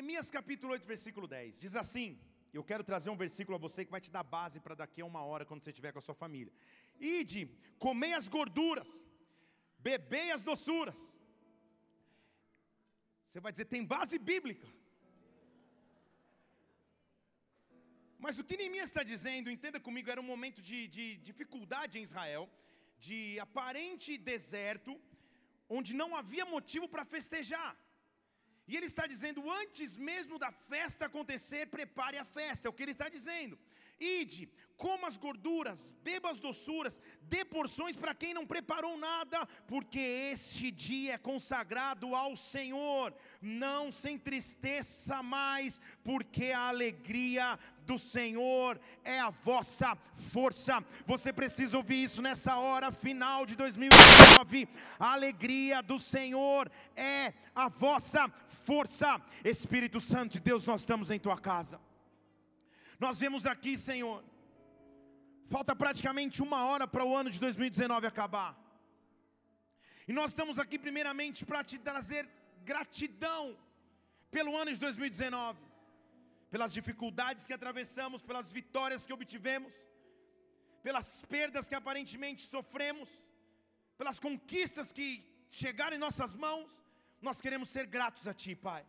Neemias capítulo 8, versículo 10. Diz assim: Eu quero trazer um versículo a você que vai te dar base para daqui a uma hora, quando você estiver com a sua família. Ide, comei as gorduras, bebei as doçuras. Você vai dizer, tem base bíblica. Mas o que Neemias está dizendo, entenda comigo, era um momento de, de dificuldade em Israel, de aparente deserto, onde não havia motivo para festejar. E ele está dizendo: antes mesmo da festa acontecer, prepare a festa, é o que ele está dizendo. Ide, coma as gorduras, beba as doçuras, dê porções para quem não preparou nada, porque este dia é consagrado ao Senhor. Não se entristeça mais, porque a alegria do Senhor é a vossa força. Você precisa ouvir isso nessa hora final de 2019. A alegria do Senhor é a vossa força. Espírito Santo de Deus, nós estamos em tua casa. Nós vemos aqui, Senhor, falta praticamente uma hora para o ano de 2019 acabar. E nós estamos aqui primeiramente para te trazer gratidão pelo ano de 2019, pelas dificuldades que atravessamos, pelas vitórias que obtivemos, pelas perdas que aparentemente sofremos, pelas conquistas que chegaram em nossas mãos. Nós queremos ser gratos a Ti, Pai.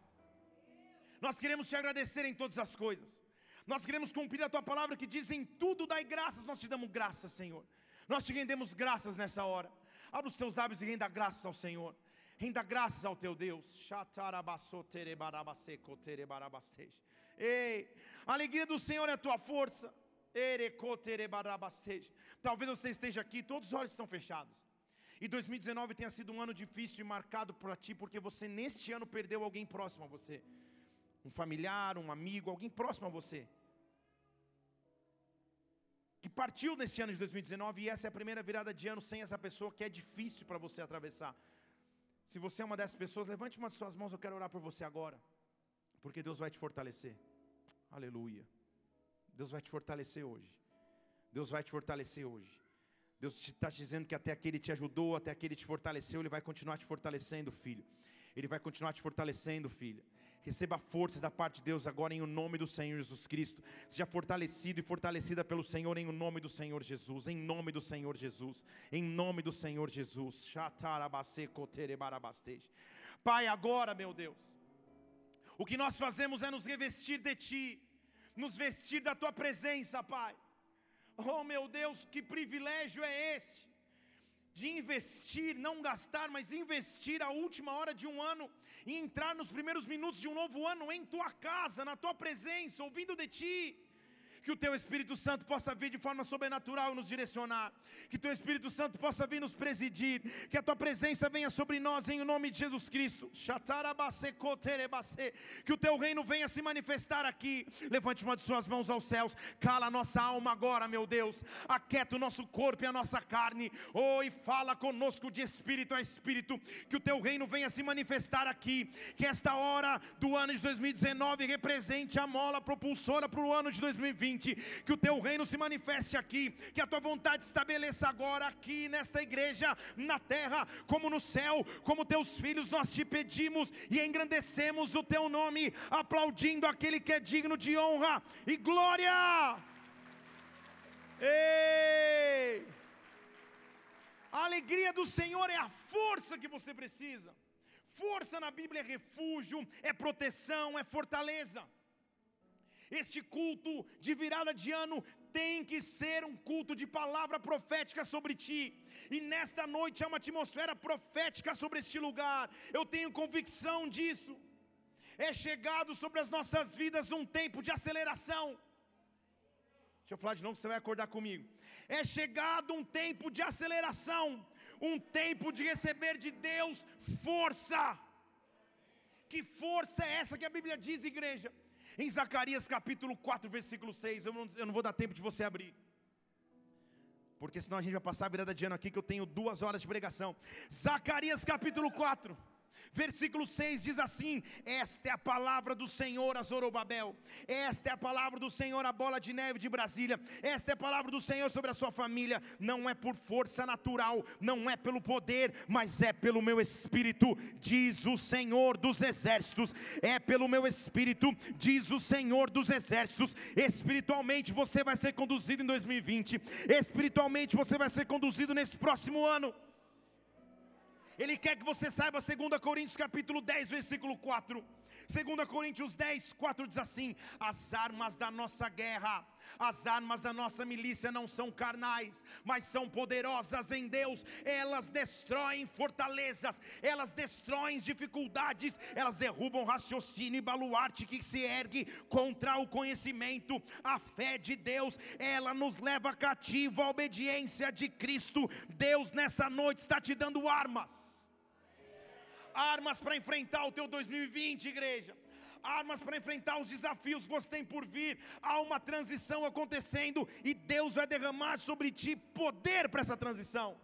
Nós queremos te agradecer em todas as coisas. Nós queremos cumprir a tua palavra que diz em tudo dai graças. Nós te damos graças, Senhor. Nós te rendemos graças nessa hora. Abra os teus lábios e renda graças ao Senhor. Renda graças ao teu Deus. Ei, a alegria do Senhor é a tua força. Talvez você esteja aqui, todos os olhos estão fechados. E 2019 tenha sido um ano difícil e marcado por ti, porque você neste ano perdeu alguém próximo a você um familiar, um amigo, alguém próximo a você, que partiu nesse ano de 2019 e essa é a primeira virada de ano sem essa pessoa que é difícil para você atravessar. Se você é uma dessas pessoas, levante uma de suas mãos, eu quero orar por você agora, porque Deus vai te fortalecer. Aleluia. Deus vai te fortalecer hoje. Deus vai te fortalecer hoje. Deus está te dizendo que até aqui Ele te ajudou, até aqui Ele te fortaleceu, Ele vai continuar te fortalecendo, filho. Ele vai continuar te fortalecendo, filha. Receba forças da parte de Deus agora em o nome do Senhor Jesus Cristo. Seja fortalecido e fortalecida pelo Senhor em o nome do Senhor Jesus. Em nome do Senhor Jesus. Em nome do Senhor Jesus. Pai, agora, meu Deus, o que nós fazemos é nos revestir de Ti, nos vestir da Tua presença, Pai. Oh, meu Deus, que privilégio é esse de investir, não gastar, mas investir a última hora de um ano e entrar nos primeiros minutos de um novo ano em tua casa, na tua presença, ouvindo de ti que o teu Espírito Santo possa vir de forma sobrenatural nos direcionar, que teu Espírito Santo possa vir nos presidir, que a tua presença venha sobre nós em nome de Jesus Cristo. Que o teu reino venha se manifestar aqui. Levante uma de suas mãos aos céus, cala a nossa alma agora, meu Deus. Aquieta o nosso corpo e a nossa carne. Oh, e fala conosco de espírito a espírito. Que o teu reino venha se manifestar aqui. Que esta hora do ano de 2019 represente a mola propulsora para o ano de 2020 que o teu reino se manifeste aqui, que a tua vontade estabeleça agora aqui nesta igreja, na terra, como no céu, como teus filhos nós te pedimos e engrandecemos o teu nome, aplaudindo aquele que é digno de honra e glória. Ei! A alegria do Senhor é a força que você precisa. Força na Bíblia é refúgio, é proteção, é fortaleza. Este culto de virada de ano tem que ser um culto de palavra profética sobre ti. E nesta noite há uma atmosfera profética sobre este lugar. Eu tenho convicção disso. É chegado sobre as nossas vidas um tempo de aceleração. Deixa eu falar de novo você vai acordar comigo. É chegado um tempo de aceleração, um tempo de receber de Deus força. Que força é essa que a Bíblia diz, igreja? Em Zacarias capítulo 4, versículo 6, eu não, eu não vou dar tempo de você abrir. Porque senão a gente vai passar a virada de ano aqui que eu tenho duas horas de pregação. Zacarias capítulo 4, Versículo 6 diz assim: Esta é a palavra do Senhor a Zorobabel, esta é a palavra do Senhor a bola de neve de Brasília, esta é a palavra do Senhor sobre a sua família. Não é por força natural, não é pelo poder, mas é pelo meu espírito, diz o Senhor dos exércitos. É pelo meu espírito, diz o Senhor dos exércitos. Espiritualmente você vai ser conduzido em 2020, espiritualmente você vai ser conduzido nesse próximo ano. Ele quer que você saiba 2 Coríntios capítulo 10, versículo 4. 2 Coríntios 10, 4 diz assim: As armas da nossa guerra, as armas da nossa milícia não são carnais, mas são poderosas em Deus. Elas destroem fortalezas, elas destroem dificuldades, elas derrubam raciocínio e baluarte que se ergue contra o conhecimento. A fé de Deus, ela nos leva cativo à obediência de Cristo. Deus nessa noite está te dando armas armas para enfrentar o teu 2020, igreja. Armas para enfrentar os desafios que você tem por vir. Há uma transição acontecendo e Deus vai derramar sobre ti poder para essa transição.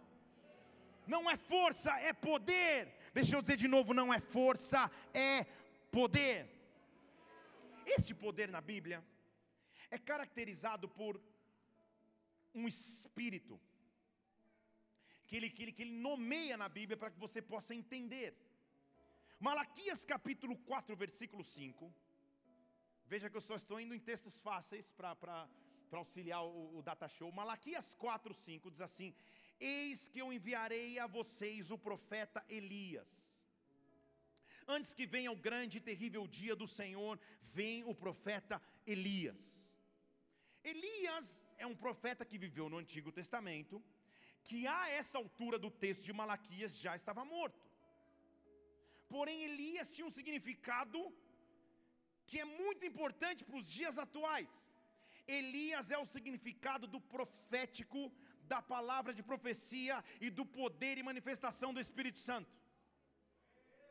Não é força, é poder. Deixa eu dizer de novo: não é força, é poder. Este poder na Bíblia é caracterizado por um espírito que ele, que ele, que ele nomeia na Bíblia para que você possa entender. Malaquias capítulo 4, versículo 5. Veja que eu só estou indo em textos fáceis para auxiliar o, o data show. Malaquias 4, 5 diz assim: Eis que eu enviarei a vocês o profeta Elias. Antes que venha o grande e terrível dia do Senhor, vem o profeta Elias. Elias é um profeta que viveu no Antigo Testamento, que a essa altura do texto de Malaquias já estava morto. Porém, Elias tinha um significado que é muito importante para os dias atuais. Elias é o significado do profético, da palavra de profecia e do poder e manifestação do Espírito Santo.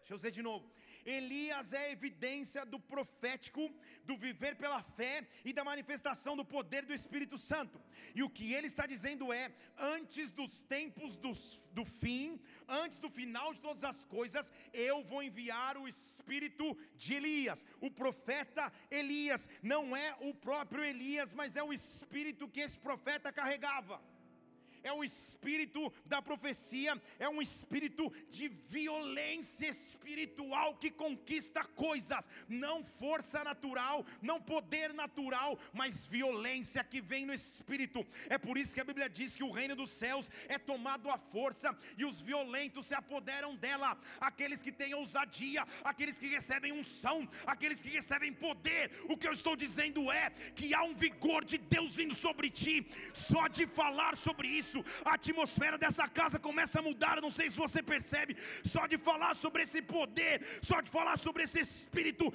Deixa eu dizer de novo. Elias é evidência do profético, do viver pela fé e da manifestação do poder do Espírito Santo. E o que ele está dizendo é: antes dos tempos dos, do fim, antes do final de todas as coisas, eu vou enviar o Espírito de Elias. O profeta Elias não é o próprio Elias, mas é o Espírito que esse profeta carregava é o espírito da profecia, é um espírito de violência espiritual que conquista coisas, não força natural, não poder natural, mas violência que vem no espírito. É por isso que a Bíblia diz que o reino dos céus é tomado à força e os violentos se apoderam dela. Aqueles que têm ousadia, aqueles que recebem unção, aqueles que recebem poder. O que eu estou dizendo é que há um vigor de Deus vindo sobre ti, só de falar sobre isso isso, a atmosfera dessa casa começa a mudar. não sei se você percebe, só de falar sobre esse poder, só de falar sobre esse espírito,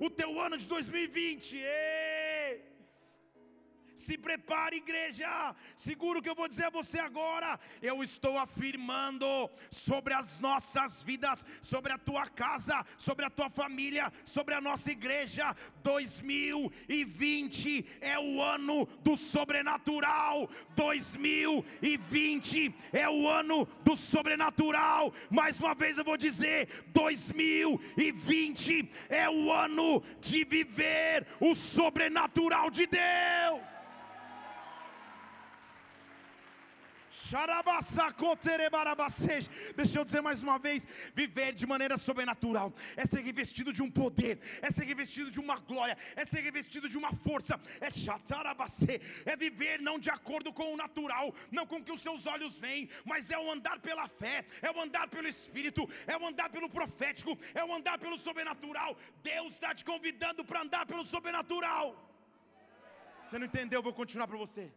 o teu ano de 2020. Ei! Se prepare, igreja. Seguro que eu vou dizer a você agora. Eu estou afirmando sobre as nossas vidas, sobre a tua casa, sobre a tua família, sobre a nossa igreja. 2020 é o ano do sobrenatural. 2020 é o ano do sobrenatural. Mais uma vez eu vou dizer: 2020 é o ano de viver o sobrenatural de Deus. Deixa eu dizer mais uma vez: viver de maneira sobrenatural é ser revestido de um poder, é ser revestido de uma glória, é ser revestido de uma força, é é viver não de acordo com o natural, não com o que os seus olhos veem, mas é o andar pela fé, é o andar pelo Espírito, é o andar pelo profético, é o andar pelo sobrenatural. Deus está te convidando para andar pelo sobrenatural. Você não entendeu? Eu vou continuar para você.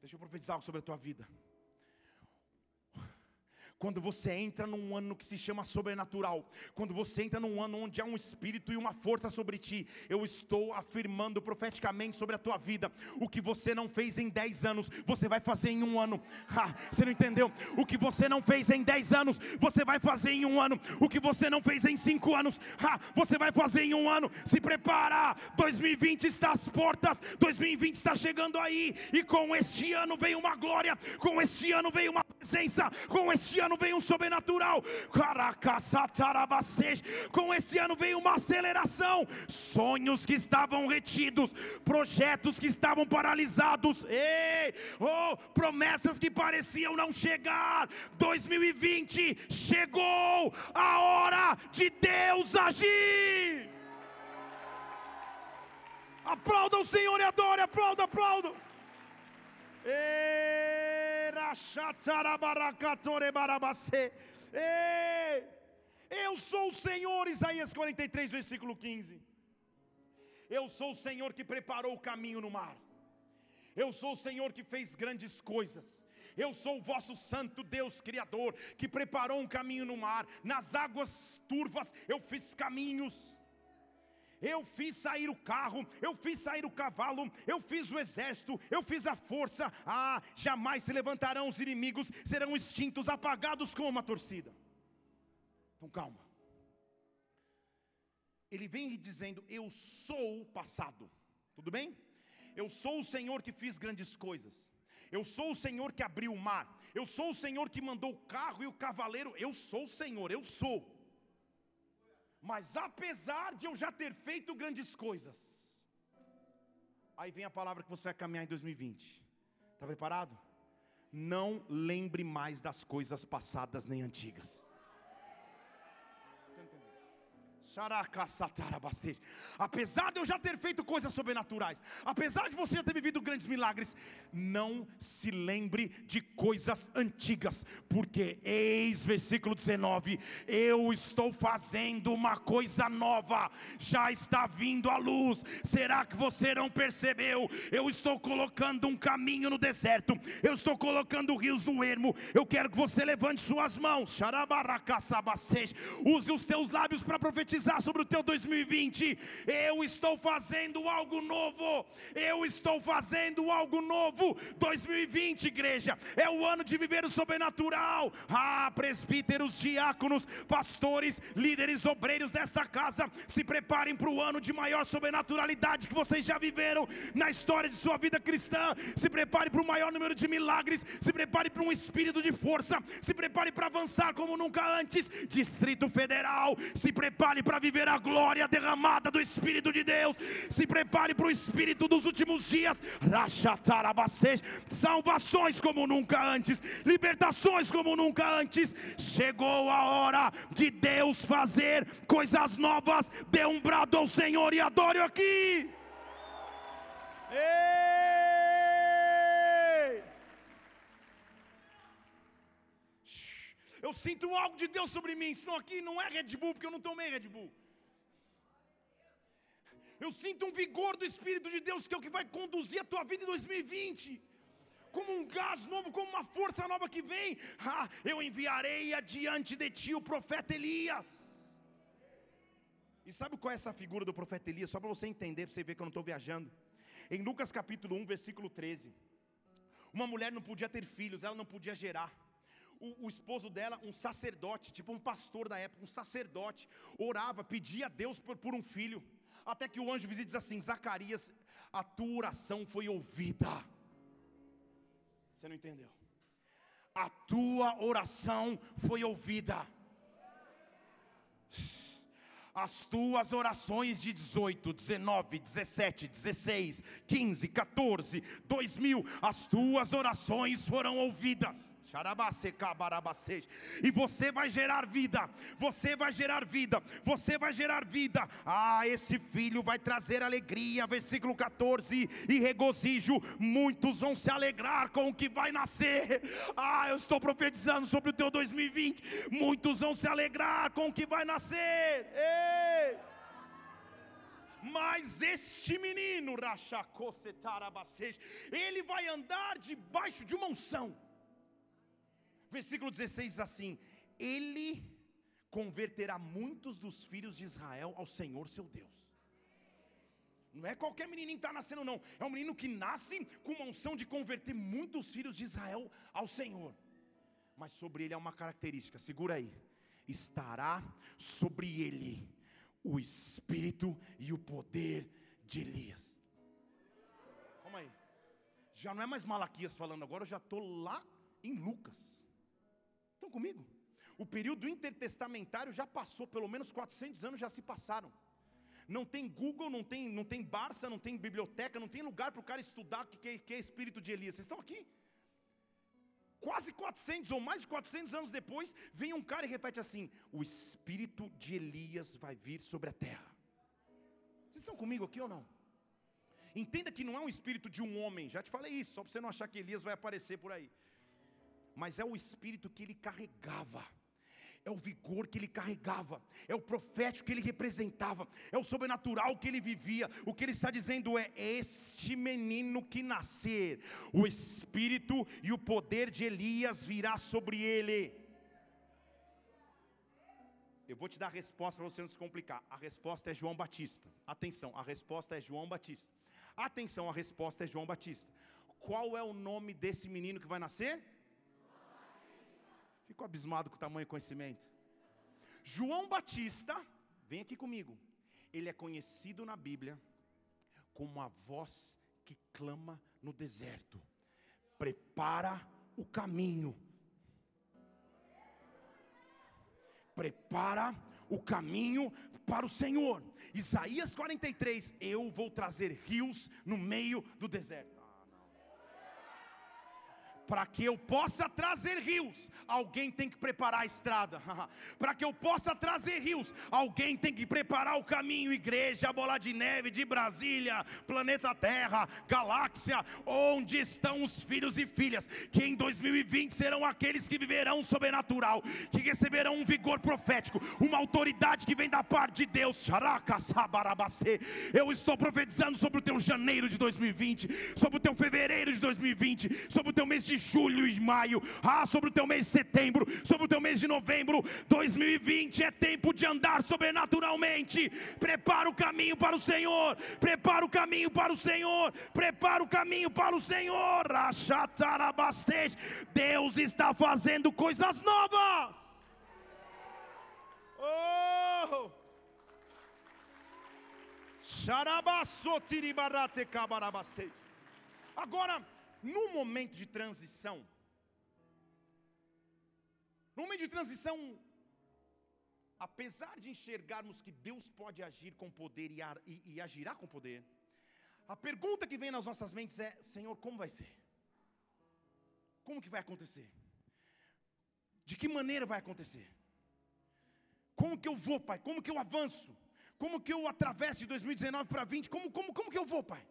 Deixa eu profetizar algo sobre a tua vida. Quando você entra num ano que se chama sobrenatural, quando você entra num ano onde há um espírito e uma força sobre ti, eu estou afirmando profeticamente sobre a tua vida: o que você não fez em 10 anos, você vai fazer em um ano. Ha, você não entendeu? O que você não fez em 10 anos, você vai fazer em um ano. O que você não fez em 5 anos, ha, você vai fazer em um ano. Se prepara, 2020 está às portas, 2020 está chegando aí, e com este ano vem uma glória, com este ano vem uma presença, com este ano ano vem um sobrenatural. Com esse ano vem uma aceleração. Sonhos que estavam retidos, projetos que estavam paralisados, ei, oh, promessas que pareciam não chegar. 2020 chegou a hora de Deus agir. Aplauda o Senhor e adore, aplauda, aplauda. Eu sou o Senhor, Isaías 43, versículo 15. Eu sou o Senhor que preparou o caminho no mar. Eu sou o Senhor que fez grandes coisas. Eu sou o vosso santo Deus Criador, que preparou um caminho no mar. Nas águas turvas eu fiz caminhos eu fiz sair o carro, eu fiz sair o cavalo, eu fiz o exército, eu fiz a força. Ah, jamais se levantarão os inimigos, serão extintos, apagados como uma torcida. Então calma. Ele vem dizendo: Eu sou o passado. Tudo bem? Eu sou o Senhor que fiz grandes coisas. Eu sou o Senhor que abriu o mar. Eu sou o Senhor que mandou o carro e o cavaleiro. Eu sou o Senhor, eu sou. Mas apesar de eu já ter feito grandes coisas, aí vem a palavra que você vai caminhar em 2020. Está preparado? Não lembre mais das coisas passadas nem antigas. Apesar de eu já ter feito coisas sobrenaturais, apesar de você já ter vivido grandes milagres, não se lembre de coisas antigas, porque eis versículo 19: eu estou fazendo uma coisa nova, já está vindo a luz. Será que você não percebeu? Eu estou colocando um caminho no deserto, eu estou colocando rios no ermo. Eu quero que você levante suas mãos, use os teus lábios para profetizar profetizar sobre o teu 2020. Eu estou fazendo algo novo. Eu estou fazendo algo novo. 2020, igreja, é o ano de viver o sobrenatural. Ah, presbíteros, diáconos, pastores, líderes, obreiros desta casa, se preparem para o ano de maior sobrenaturalidade que vocês já viveram na história de sua vida cristã. Se prepare para o maior número de milagres. Se prepare para um espírito de força. Se prepare para avançar como nunca antes. Distrito Federal, se prepare para viver a glória derramada do Espírito de Deus. Se prepare para o Espírito dos últimos dias. Salvações como nunca antes, libertações como nunca antes. Chegou a hora de Deus fazer coisas novas. Dê um brado ao Senhor e adore aqui. Ei! Eu sinto algo de Deus sobre mim. Isso aqui não é Red Bull, porque eu não tomei Red Bull. Eu sinto um vigor do Espírito de Deus que é o que vai conduzir a tua vida em 2020. Como um gás novo, como uma força nova que vem. Ah, eu enviarei adiante de ti o profeta Elias. E sabe qual é essa figura do profeta Elias? Só para você entender, para você ver que eu não estou viajando. Em Lucas capítulo 1, versículo 13. Uma mulher não podia ter filhos, ela não podia gerar o, o, esposo dela, um sacerdote, tipo um pastor da época, um sacerdote, orava, pedia a Deus por, por um filho, até que o anjo visita diz assim: Zacarias, a tua oração foi ouvida. Você não entendeu? A tua oração foi ouvida as tuas orações de 18, 19, 17, 16, 15, 14, 2000, as tuas orações foram ouvidas. E você vai gerar vida, você vai gerar vida, você vai gerar vida. Ah, esse filho vai trazer alegria, versículo 14, e regozijo. Muitos vão se alegrar com o que vai nascer. Ah, eu estou profetizando sobre o teu 2020. Muitos vão se alegrar com o que vai nascer. Ei! Mas este menino, ele vai andar debaixo de uma unção. Versículo 16 diz assim: Ele converterá muitos dos filhos de Israel ao Senhor seu Deus. Não é qualquer menininho que está nascendo, não. É um menino que nasce com uma unção de converter muitos filhos de Israel ao Senhor. Mas sobre ele há uma característica, segura aí. Estará sobre ele o espírito e o poder de Elias. Calma aí. Já não é mais Malaquias falando agora, eu já estou lá em Lucas. Estão comigo? O período intertestamentário já passou, pelo menos 400 anos já se passaram. Não tem Google, não tem, não tem Barça, não tem biblioteca, não tem lugar para o cara estudar o que, que é espírito de Elias. Vocês estão aqui? Quase 400 ou mais de 400 anos depois, vem um cara e repete assim: O espírito de Elias vai vir sobre a terra. Vocês estão comigo aqui ou não? Entenda que não é um espírito de um homem, já te falei isso, só para você não achar que Elias vai aparecer por aí. Mas é o espírito que ele carregava é o vigor que ele carregava, é o profético que ele representava, é o sobrenatural que ele vivia. O que ele está dizendo é: este menino que nascer, o espírito e o poder de Elias virá sobre ele. Eu vou te dar a resposta para você não se complicar. A resposta é João Batista. Atenção, a resposta é João Batista. Atenção, a resposta é João Batista. Qual é o nome desse menino que vai nascer? Fico abismado com o tamanho do conhecimento. João Batista, vem aqui comigo. Ele é conhecido na Bíblia como a voz que clama no deserto. Prepara o caminho. Prepara o caminho para o Senhor. Isaías 43, eu vou trazer rios no meio do deserto para que eu possa trazer rios, alguém tem que preparar a estrada. para que eu possa trazer rios, alguém tem que preparar o caminho. Igreja, bola de neve de Brasília, planeta Terra, galáxia, onde estão os filhos e filhas que em 2020 serão aqueles que viverão sobrenatural, que receberão um vigor profético, uma autoridade que vem da parte de Deus. Eu estou profetizando sobre o teu janeiro de 2020, sobre o teu fevereiro de 2020, sobre o teu mês de julho e maio, ah, sobre o teu mês de setembro, sobre o teu mês de novembro, 2020 é tempo de andar sobrenaturalmente. Prepara o caminho para o Senhor, prepara o caminho para o Senhor, prepara o caminho para o Senhor. Deus está fazendo coisas novas. Oh! Agora, no momento de transição, no momento de transição, apesar de enxergarmos que Deus pode agir com poder e, e, e agirá com poder, a pergunta que vem nas nossas mentes é: Senhor, como vai ser? Como que vai acontecer? De que maneira vai acontecer? Como que eu vou, Pai? Como que eu avanço? Como que eu atravesso de 2019 para 20? Como, como, como que eu vou, Pai?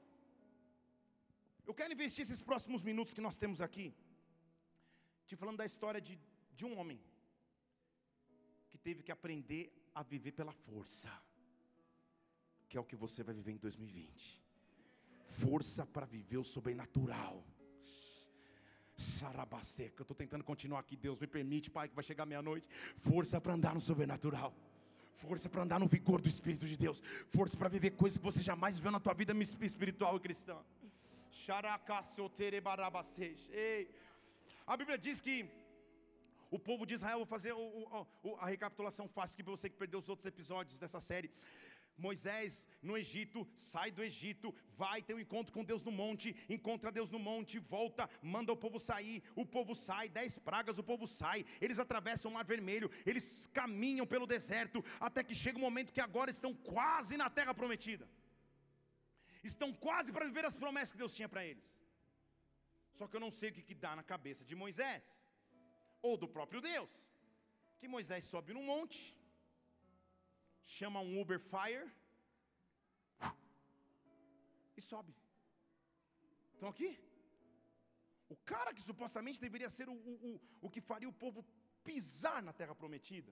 Eu quero investir esses próximos minutos que nós temos aqui, te falando da história de, de um homem que teve que aprender a viver pela força, que é o que você vai viver em 2020. Força para viver o sobrenatural. Sarabasteca, eu estou tentando continuar aqui, Deus me permite, Pai, que vai chegar meia-noite. Força para andar no sobrenatural força para andar no vigor do Espírito de Deus, força para viver coisas que você jamais viveu na tua vida espiritual e cristã. A Bíblia diz que o povo de Israel, vou fazer o, o, a recapitulação fácil para você que perdeu os outros episódios dessa série. Moisés no Egito, sai do Egito, vai ter um encontro com Deus no monte, encontra Deus no monte, volta, manda o povo sair, o povo sai, dez pragas, o povo sai, eles atravessam o mar vermelho, eles caminham pelo deserto, até que chega o um momento que agora estão quase na terra prometida estão quase para viver as promessas que Deus tinha para eles. Só que eu não sei o que, que dá na cabeça de Moisés, ou do próprio Deus, que Moisés sobe num monte, chama um Uber Fire e sobe. Estão aqui? O cara que supostamente deveria ser o, o, o, que faria o povo pisar na terra prometida,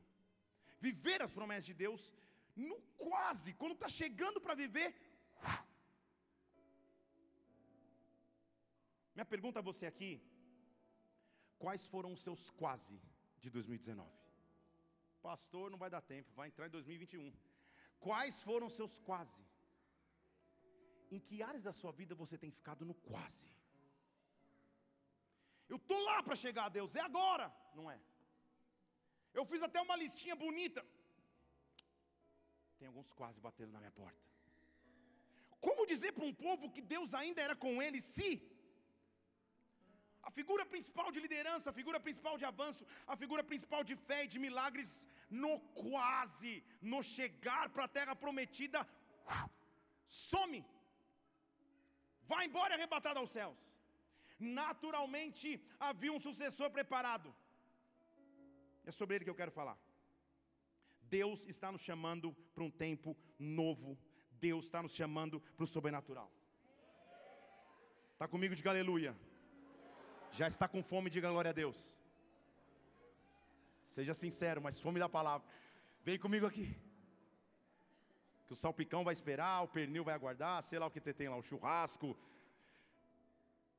viver as promessas de Deus, no quase, quando está chegando para viver, minha pergunta a você aqui: Quais foram os seus quase de 2019? Pastor, não vai dar tempo, vai entrar em 2021. Quais foram os seus quase? Em que áreas da sua vida você tem ficado no quase? Eu estou lá para chegar a Deus, é agora, não é? Eu fiz até uma listinha bonita. Tem alguns quase batendo na minha porta. Como dizer para um povo que Deus ainda era com ele se a figura principal de liderança, a figura principal de avanço, a figura principal de fé e de milagres, no quase, no chegar para a terra prometida, some, vai embora arrebatado aos céus. Naturalmente havia um sucessor preparado, é sobre ele que eu quero falar. Deus está nos chamando para um tempo novo, Deus está nos chamando para o sobrenatural. Está comigo? Diga aleluia. Já está com fome, diga glória a Deus. Seja sincero, mas fome da palavra. Vem comigo aqui. Que o salpicão vai esperar, o pernil vai aguardar, sei lá o que tem lá, o churrasco.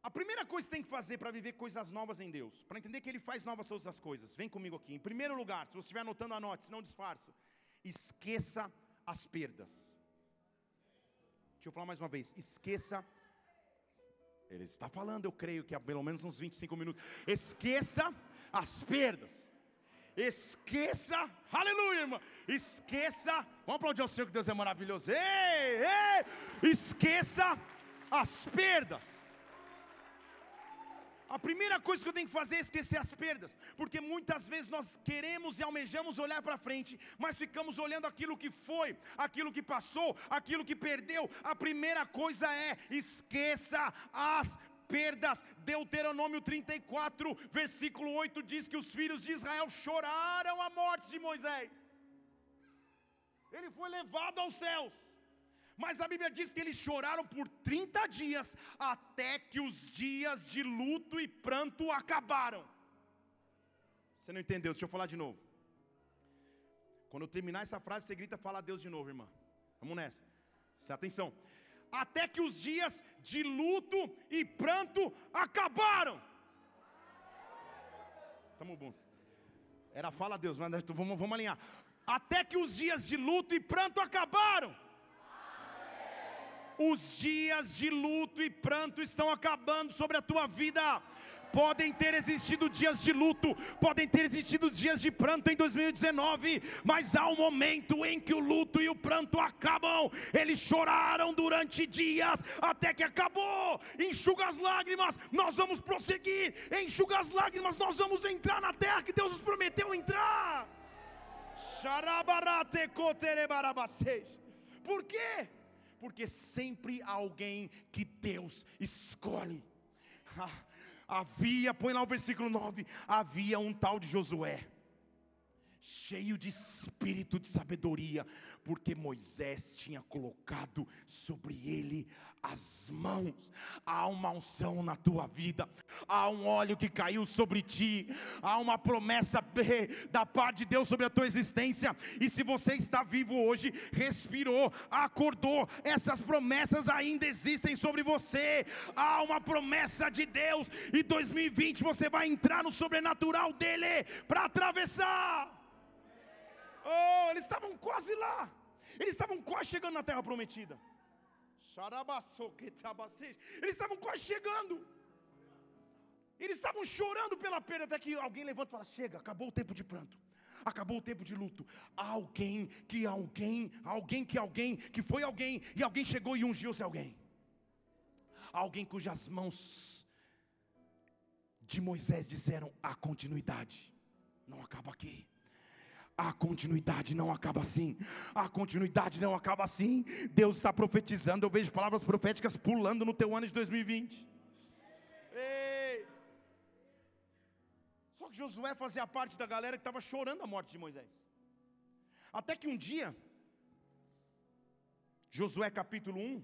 A primeira coisa que tem que fazer para viver coisas novas em Deus, para entender que Ele faz novas todas as coisas, vem comigo aqui. Em primeiro lugar, se você estiver anotando, anote, se não disfarça. Esqueça as perdas. Deixa eu falar mais uma vez. Esqueça ele está falando, eu creio que há pelo menos uns 25 minutos. Esqueça as perdas. Esqueça, aleluia, irmão. Esqueça, vamos aplaudir ao Senhor que Deus é maravilhoso. Ei, ei, esqueça as perdas. A primeira coisa que eu tenho que fazer é esquecer as perdas, porque muitas vezes nós queremos e almejamos olhar para frente, mas ficamos olhando aquilo que foi, aquilo que passou, aquilo que perdeu. A primeira coisa é esqueça as perdas. Deuteronômio 34, versículo 8 diz que os filhos de Israel choraram a morte de Moisés. Ele foi levado aos céus. Mas a Bíblia diz que eles choraram por 30 dias, até que os dias de luto e pranto acabaram. Você não entendeu? Deixa eu falar de novo. Quando eu terminar essa frase, você grita, fala a Deus de novo, irmã. Vamos nessa. Presta atenção. Até que os dias de luto e pranto acabaram. Estamos bom. Era fala a Deus, mas vamos, vamos alinhar. Até que os dias de luto e pranto acabaram. Os dias de luto e pranto estão acabando sobre a tua vida. Podem ter existido dias de luto, podem ter existido dias de pranto em 2019, mas há um momento em que o luto e o pranto acabam. Eles choraram durante dias até que acabou. Enxuga as lágrimas, nós vamos prosseguir. Enxuga as lágrimas, nós vamos entrar na terra que Deus nos prometeu entrar. Por quê? Porque sempre há alguém que Deus escolhe. Havia, põe lá o versículo 9: havia um tal de Josué, cheio de espírito de sabedoria, porque Moisés tinha colocado sobre ele as mãos. Há uma unção na tua vida, há um óleo que caiu sobre ti, há uma promessa da parte de Deus sobre a tua existência. E se você está vivo hoje, respirou, acordou, essas promessas ainda existem sobre você. Há uma promessa de Deus, e 2020 você vai entrar no sobrenatural dele para atravessar. Oh, eles estavam quase lá. Eles estavam quase chegando na terra prometida. Eles estavam quase chegando. Eles estavam chorando pela perda, até que alguém levanta e fala: Chega, acabou o tempo de pranto. Acabou o tempo de luto. Alguém que alguém, alguém que alguém, que foi alguém, e alguém chegou e ungiu-se alguém. Alguém cujas mãos de Moisés disseram: a continuidade. Não acaba aqui. A continuidade não acaba assim. A continuidade não acaba assim. Deus está profetizando. Eu vejo palavras proféticas pulando no teu ano de 2020. Ei. Só que Josué fazia parte da galera que estava chorando a morte de Moisés. Até que um dia, Josué capítulo 1,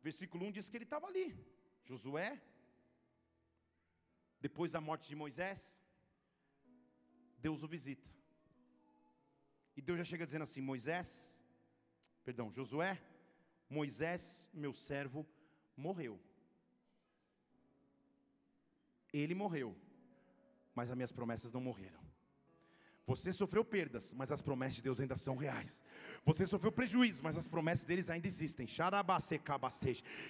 versículo 1 diz que ele estava ali. Josué, depois da morte de Moisés, Deus o visita. E Deus já chega dizendo assim: Moisés, perdão, Josué, Moisés, meu servo, morreu. Ele morreu, mas as minhas promessas não morreram. Você sofreu perdas, mas as promessas de Deus ainda são reais. Você sofreu prejuízo, mas as promessas deles ainda existem.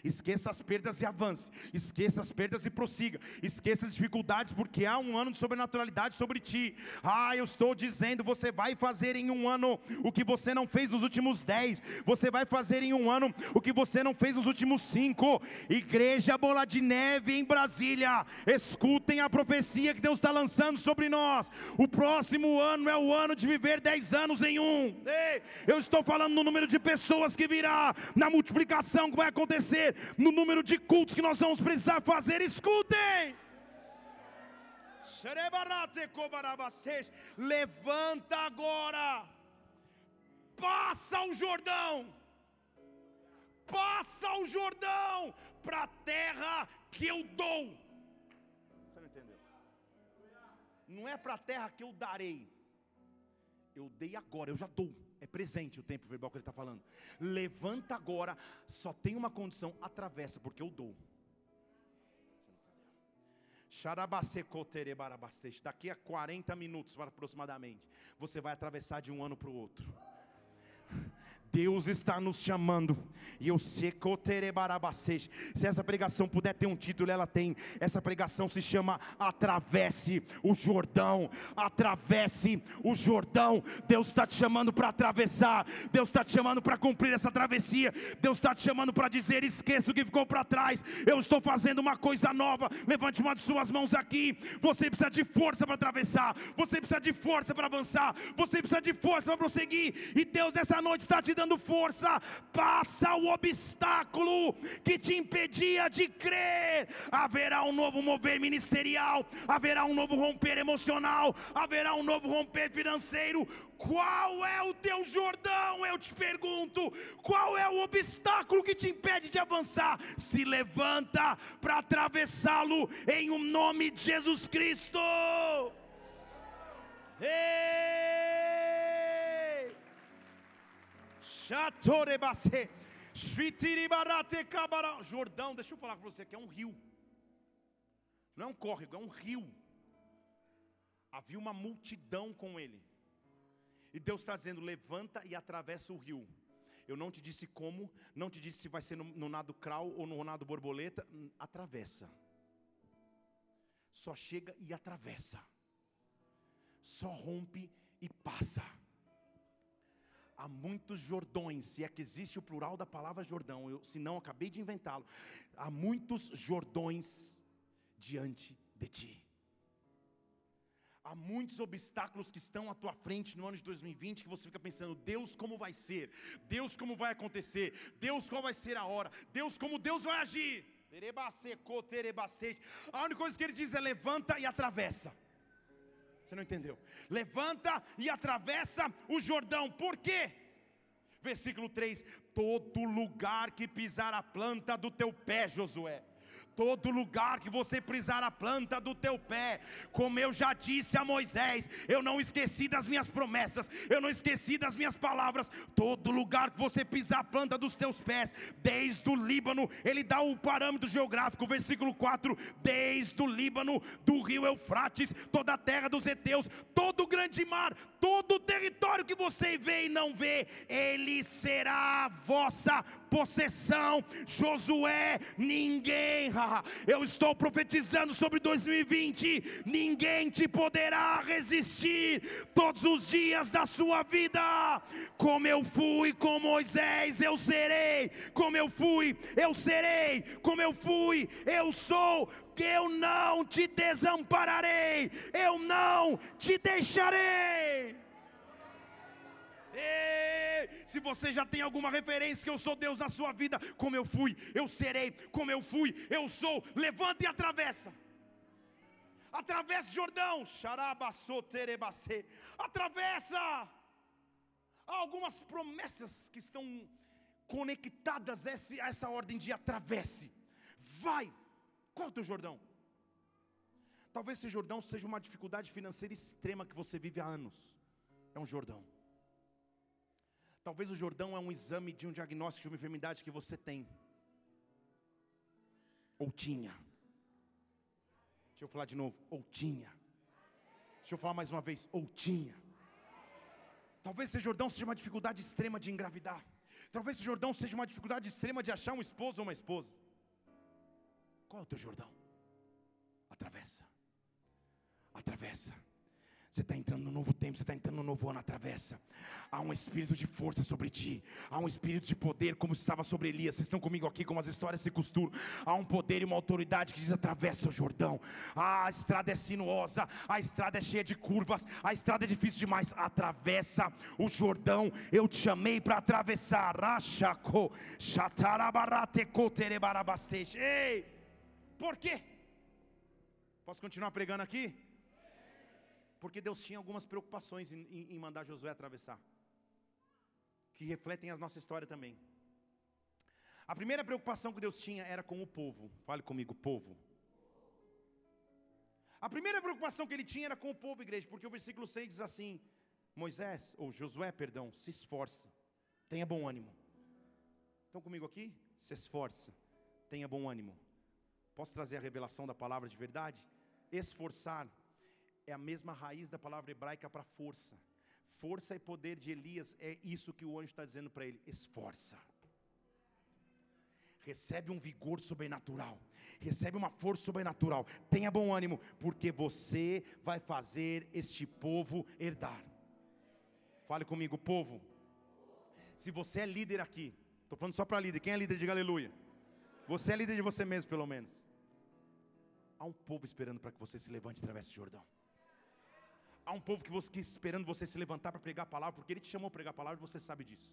Esqueça as perdas e avance. Esqueça as perdas e prossiga. Esqueça as dificuldades, porque há um ano de sobrenaturalidade sobre ti. Ah, eu estou dizendo, você vai fazer em um ano o que você não fez nos últimos dez. Você vai fazer em um ano o que você não fez nos últimos cinco. Igreja Bola de Neve em Brasília. Escutem a profecia que Deus está lançando sobre nós. O próximo ano é o ano de viver dez anos em um. Ei, eu estou falando no número de pessoas que virá, na multiplicação que vai acontecer, no número de cultos que nós vamos precisar fazer. Escutem. Levanta agora, passa o Jordão, passa o Jordão para a terra que eu dou. Você não entendeu? Não é para a terra que eu darei, eu dei agora, eu já dou. É presente o tempo verbal que ele está falando. Levanta agora, só tem uma condição: atravessa, porque eu dou. Daqui a 40 minutos aproximadamente, você vai atravessar de um ano para o outro. Deus está nos chamando. E eu sei Se essa pregação puder ter um título, ela tem. Essa pregação se chama Atravesse o Jordão. Atravesse o Jordão. Deus está te chamando para atravessar. Deus está te chamando para cumprir essa travessia. Deus está te chamando para dizer: esqueça o que ficou para trás. Eu estou fazendo uma coisa nova. Levante uma de suas mãos aqui. Você precisa de força para atravessar. Você precisa de força para avançar. Você precisa de força para prosseguir. E Deus essa noite está te dando força, passa o obstáculo que te impedia de crer. Haverá um novo mover ministerial, haverá um novo romper emocional, haverá um novo romper financeiro. Qual é o teu Jordão? Eu te pergunto. Qual é o obstáculo que te impede de avançar? Se levanta para atravessá-lo em o um nome de Jesus Cristo. Ei! Jordão, deixa eu falar com você que é um rio. Não é um córrego, é um rio. Havia uma multidão com ele. E Deus está dizendo: levanta e atravessa o rio. Eu não te disse como, não te disse se vai ser no, no nado crawl ou no nado borboleta. Atravessa. Só chega e atravessa. Só rompe e passa há muitos Jordões, se é que existe o plural da palavra Jordão, eu, se não, acabei de inventá-lo. Há muitos Jordões diante de ti. Há muitos obstáculos que estão à tua frente no ano de 2020 que você fica pensando: Deus, como vai ser? Deus, como vai acontecer? Deus, qual vai ser a hora? Deus, como Deus vai agir? A única coisa que ele diz é: levanta e atravessa. Você não entendeu? Levanta e atravessa o Jordão. Por quê? Versículo 3: Todo lugar que pisar a planta do teu pé, Josué todo lugar que você pisar a planta do teu pé, como eu já disse a Moisés, eu não esqueci das minhas promessas, eu não esqueci das minhas palavras, todo lugar que você pisar a planta dos teus pés, desde o Líbano, ele dá o parâmetro geográfico, versículo 4: desde o Líbano, do rio Eufrates, toda a terra dos heteus, todo o grande mar, todo o território que você vê e não vê, ele será a vossa possessão. Josué, ninguém, eu estou profetizando sobre 2020, ninguém te poderá resistir todos os dias da sua vida. Como eu fui com Moisés, eu serei. Como eu fui, eu serei. Como eu fui, eu sou. Eu não te desampararei, eu não te deixarei. Ei, se você já tem alguma referência que eu sou Deus na sua vida, como eu fui, eu serei, como eu fui, eu sou, levanta e atravessa. Atravessa Jordão, atravessa. Há algumas promessas que estão conectadas a essa ordem de atravesse. Vai. Qual é o teu Jordão? Talvez esse Jordão seja uma dificuldade financeira extrema que você vive há anos. É um Jordão. Talvez o Jordão é um exame de um diagnóstico de uma enfermidade que você tem. Ou tinha. Deixa eu falar de novo, ou tinha. Deixa eu falar mais uma vez, ou tinha. Talvez esse Jordão seja uma dificuldade extrema de engravidar. Talvez esse Jordão seja uma dificuldade extrema de achar um esposo ou uma esposa. Qual é o teu Jordão? Atravessa. Atravessa. Você está entrando no novo tempo, você está entrando no novo ano, atravessa. Há um espírito de força sobre ti, há um espírito de poder, como estava sobre Elias. Vocês estão comigo aqui, como as histórias se costuram. Há um poder e uma autoridade que diz: atravessa o Jordão. Ah, a estrada é sinuosa, a estrada é cheia de curvas, a estrada é difícil demais. Atravessa o Jordão. Eu te chamei para atravessar. Ei, por quê? Posso continuar pregando aqui? Porque Deus tinha algumas preocupações em, em, mandar Josué atravessar, que refletem a nossa história também. A primeira preocupação que Deus tinha era com o povo. Fale comigo, povo. A primeira preocupação que ele tinha era com o povo, igreja, porque o versículo 6 diz assim: Moisés, ou Josué, perdão, se esforça, tenha bom ânimo. Estão comigo aqui? Se esforça, tenha bom ânimo. Posso trazer a revelação da palavra de verdade? Esforçar é a mesma raiz da palavra hebraica para força. Força e poder de Elias é isso que o anjo está dizendo para ele: esforça. Recebe um vigor sobrenatural, recebe uma força sobrenatural. Tenha bom ânimo, porque você vai fazer este povo herdar. Fale comigo, povo. Se você é líder aqui, estou falando só para líder. Quem é líder? Diga aleluia. Você é líder de você mesmo, pelo menos. Há um povo esperando para que você se levante através do Jordão. Há um povo que, você, esperando você se levantar para pregar a palavra, porque ele te chamou para pregar a palavra e você sabe disso.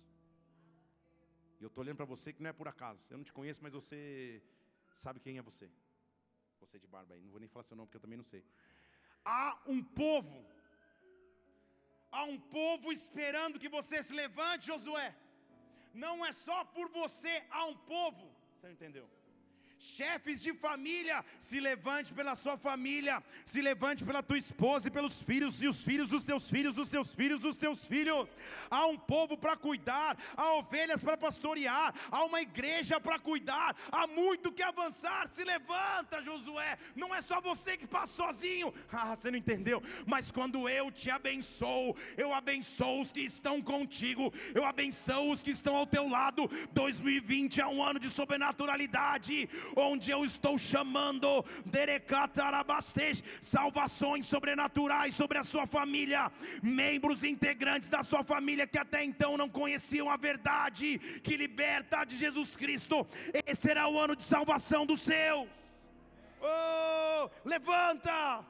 E eu estou olhando para você que não é por acaso. Eu não te conheço, mas você sabe quem é você. Você de barba aí. Não vou nem falar seu nome, porque eu também não sei. Há um povo. Há um povo esperando que você se levante, Josué. Não é só por você, há um povo. Você não entendeu? Chefes de família, se levante pela sua família, se levante pela tua esposa e pelos filhos e os filhos dos teus filhos, dos teus filhos, dos teus filhos. Há um povo para cuidar, há ovelhas para pastorear, há uma igreja para cuidar, há muito que avançar. Se levanta, Josué. Não é só você que passa sozinho. Ah, você não entendeu? Mas quando eu te abençoo, eu abençoo os que estão contigo, eu abençoo os que estão ao teu lado. 2020 é um ano de sobrenaturalidade onde eu estou chamando salvações sobrenaturais sobre a sua família, membros integrantes da sua família que até então não conheciam a verdade que liberta de Jesus Cristo. Esse será o ano de salvação dos seus. Oh, levanta!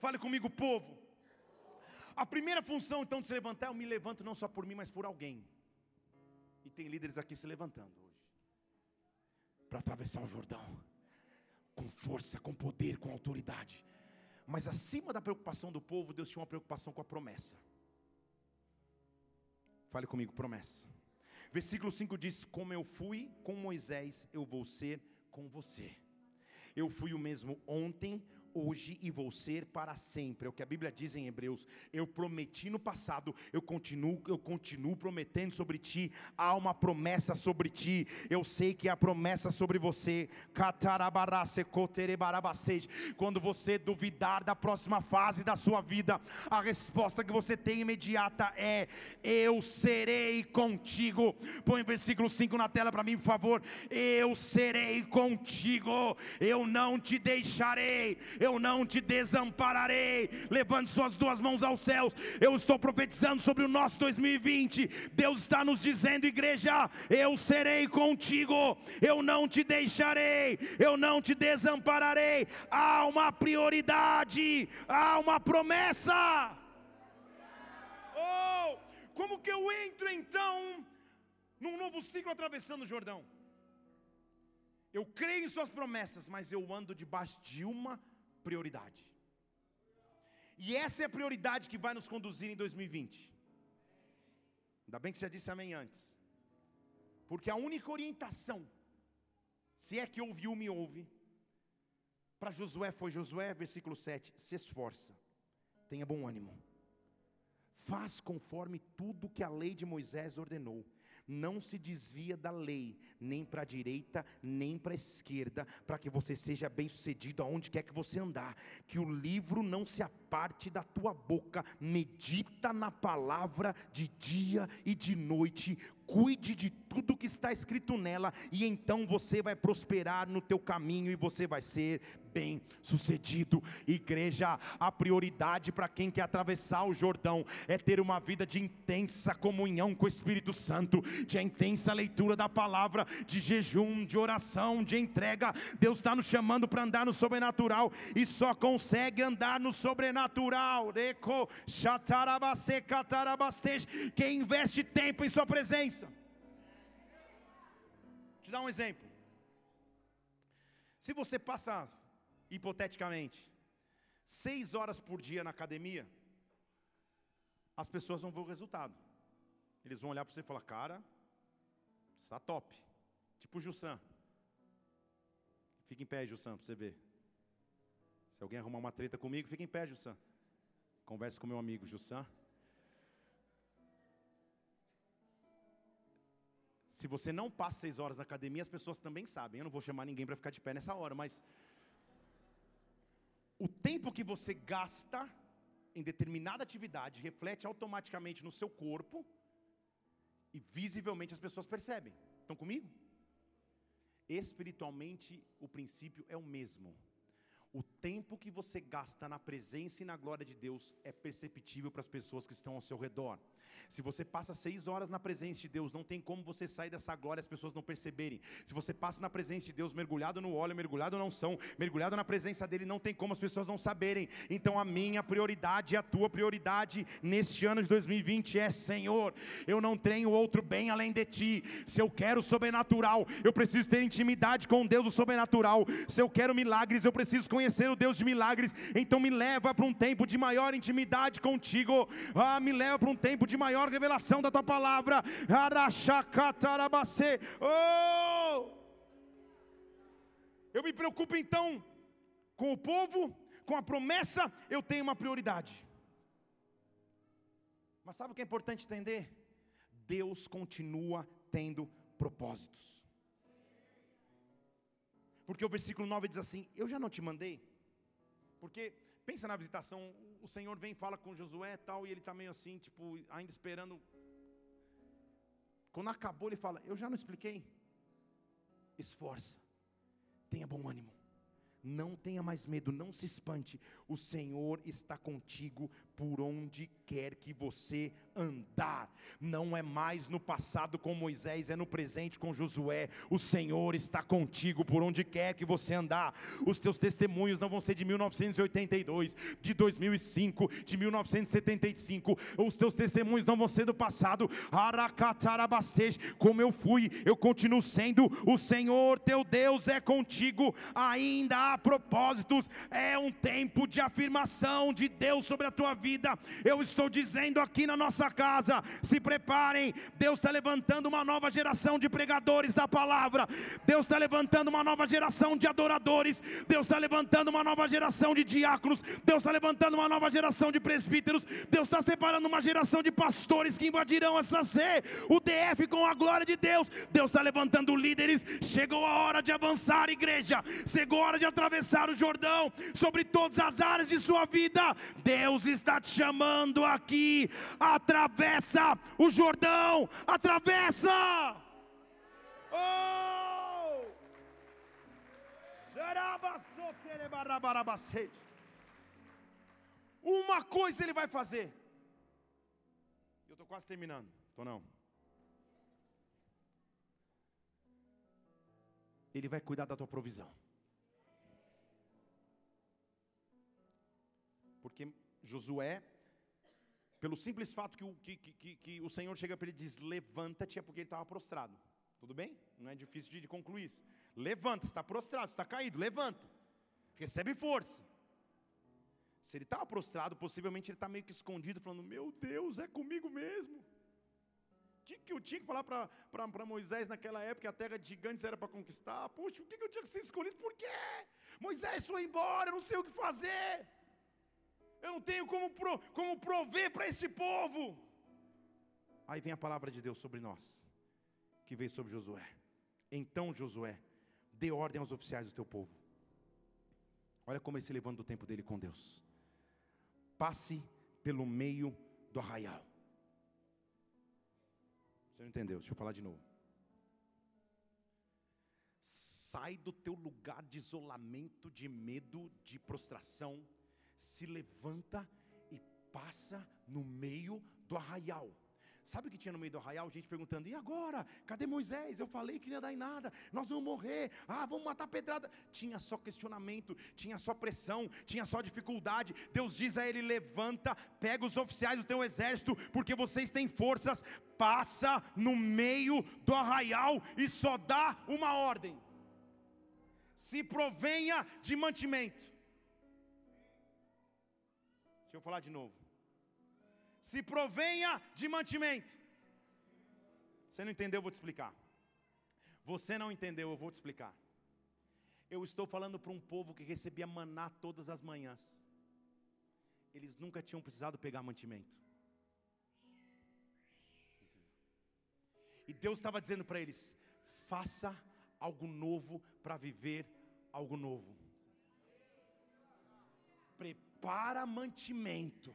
Fale comigo, povo. A primeira função então de se levantar, eu me levanto não só por mim, mas por alguém. E tem líderes aqui se levantando hoje para atravessar o Jordão com força, com poder, com autoridade. Mas acima da preocupação do povo, Deus tinha uma preocupação com a promessa. Fale comigo, promessa. Versículo 5 diz: Como eu fui com Moisés, eu vou ser com você. Eu fui o mesmo ontem, hoje e vou ser para sempre. É o que a Bíblia diz em Hebreus. Eu prometi no passado, eu continuo, eu continuo prometendo sobre ti. Há uma promessa sobre ti. Eu sei que há promessa sobre você. Quando você duvidar da próxima fase da sua vida, a resposta que você tem imediata é: Eu serei contigo. Põe o versículo 5 na tela para mim, por favor. Eu serei contigo. Eu não te deixarei eu não te desampararei. Levante suas duas mãos aos céus. Eu estou profetizando sobre o nosso 2020. Deus está nos dizendo, igreja, eu serei contigo. Eu não te deixarei. Eu não te desampararei. Há uma prioridade, há uma promessa. Oh, como que eu entro então num novo ciclo atravessando o Jordão? Eu creio em Suas promessas, mas eu ando debaixo de uma prioridade. E essa é a prioridade que vai nos conduzir em 2020. Ainda bem que você já disse amém antes. Porque a única orientação, se é que ouviu, me ouve, para Josué foi Josué, versículo 7, se esforça, tenha bom ânimo, faz conforme tudo que a lei de Moisés ordenou, não se desvia da lei, nem para a direita, nem para a esquerda, para que você seja bem-sucedido aonde quer que você andar. Que o livro não se aparte da tua boca, medita na palavra de dia e de noite, cuide de tudo que está escrito nela, e então você vai prosperar no teu caminho e você vai ser bem sucedido. Igreja, a prioridade para quem quer atravessar o Jordão é ter uma vida de intensa comunhão com o Espírito Santo, de intensa leitura da palavra, de jejum, de oração, de entrega. Deus está nos chamando para andar no sobrenatural e só consegue andar no sobrenatural. Quem investe tempo em Sua presença. Dar um exemplo. Se você passa hipoteticamente, seis horas por dia na academia, as pessoas vão ver o resultado. Eles vão olhar para você e falar, cara, está top. Tipo o Jussan. Fica em pé, Jussan, para você ver. Se alguém arrumar uma treta comigo, fica em pé, Jussan. Converse com meu amigo Jussan. Se você não passa seis horas na academia, as pessoas também sabem. Eu não vou chamar ninguém para ficar de pé nessa hora, mas o tempo que você gasta em determinada atividade reflete automaticamente no seu corpo e visivelmente as pessoas percebem. Estão comigo? Espiritualmente, o princípio é o mesmo. O tempo que você gasta na presença e na glória de Deus é perceptível para as pessoas que estão ao seu redor. Se você passa seis horas na presença de Deus, não tem como você sair dessa glória e as pessoas não perceberem. Se você passa na presença de Deus, mergulhado no óleo, mergulhado na unção, mergulhado na presença dEle, não tem como as pessoas não saberem. Então a minha prioridade, a tua prioridade neste ano de 2020 é: Senhor, eu não tenho outro bem além de Ti. Se eu quero sobrenatural, eu preciso ter intimidade com Deus, o sobrenatural. Se eu quero milagres, eu preciso conhecer o Deus de milagres. Então me leva para um tempo de maior intimidade contigo. Ah, me leva para um tempo de maior revelação da tua palavra. Oh! Eu me preocupo então com o povo, com a promessa, eu tenho uma prioridade. Mas sabe o que é importante entender? Deus continua tendo propósitos. Porque o versículo 9 diz assim: Eu já não te mandei. Porque pensa na visitação, o Senhor vem fala com Josué tal, e ele está meio assim, tipo, ainda esperando. Quando acabou, ele fala: Eu já não expliquei. Esforça, tenha bom ânimo. Não tenha mais medo, não se espante. O Senhor está contigo por onde quer que você andar. Não é mais no passado com Moisés, é no presente com Josué. O Senhor está contigo por onde quer que você andar. Os teus testemunhos não vão ser de 1982, de 2005, de 1975. Os teus testemunhos não vão ser do passado. Como eu fui, eu continuo sendo. O Senhor teu Deus é contigo. Ainda há propósitos. É um tempo de afirmação de Deus sobre a tua vida. Eu estou dizendo aqui na nossa casa: se preparem, Deus está levantando uma nova geração de pregadores da palavra, Deus está levantando uma nova geração de adoradores, Deus está levantando uma nova geração de diáconos, Deus está levantando uma nova geração de presbíteros, Deus está separando uma geração de pastores que invadirão essa C, o DF com a glória de Deus, Deus está levantando líderes. Chegou a hora de avançar, igreja, chegou a hora de atravessar o Jordão sobre todas as áreas de sua vida. Deus está te chamando aqui, atravessa o Jordão, atravessa. Oh! Uma coisa ele vai fazer. Eu estou quase terminando, estou não. Ele vai cuidar da tua provisão. Porque Josué, pelo simples fato que o, que, que, que o Senhor chega para ele e diz: Levanta-te, é porque ele estava prostrado. Tudo bem? Não é difícil de, de concluir isso. Levanta, está prostrado, está caído, levanta. Recebe força. Se ele estava prostrado, possivelmente ele está meio que escondido, falando: Meu Deus, é comigo mesmo. O que, que eu tinha que falar para Moisés naquela época? A terra de gigantes era para conquistar. Poxa, o que, que eu tinha que ser escolhido? Por quê? Moisés foi embora, eu não sei o que fazer eu não tenho como, pro, como prover para esse povo. Aí vem a palavra de Deus sobre nós. que veio sobre Josué. Então Josué, dê ordem aos oficiais do teu povo. Olha como ele se levanta do tempo dele com Deus. Passe pelo meio do arraial. Você não entendeu? Deixa eu falar de novo. Sai do teu lugar de isolamento, de medo, de prostração. Se levanta e passa no meio do arraial. Sabe o que tinha no meio do arraial? Gente perguntando: e agora? Cadê Moisés? Eu falei que não ia dar em nada, nós vamos morrer, ah, vamos matar pedrada. Tinha só questionamento, tinha só pressão, tinha só dificuldade. Deus diz a ele: levanta, pega os oficiais do teu exército, porque vocês têm forças, passa no meio do arraial e só dá uma ordem: se provenha de mantimento. Deixa eu falar de novo se provenha de mantimento. Você não entendeu, eu vou te explicar. Você não entendeu, eu vou te explicar. Eu estou falando para um povo que recebia maná todas as manhãs. Eles nunca tinham precisado pegar mantimento. E Deus estava dizendo para eles: faça algo novo para viver algo novo. Prepara mantimento.